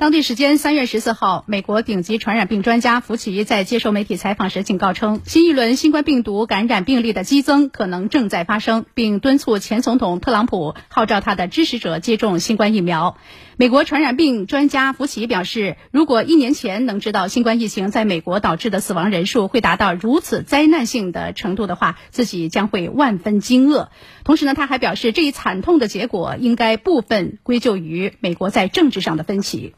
当地时间三月十四号美国顶级传染病专家福奇在接受媒体采访时警告称新一轮新冠病毒感染病例的激增可能正在发生并敦促前总统特朗普号召他的支持者接种新冠疫苗。美国传染病专家福奇表示如果一年前能知道新冠疫情在美国导致的死亡人数会达到如此灾难性的程度的话自己将会万分惊愕。同时呢他还表示这一惨痛的结果应该部分归咎于美国在政治上的分歧。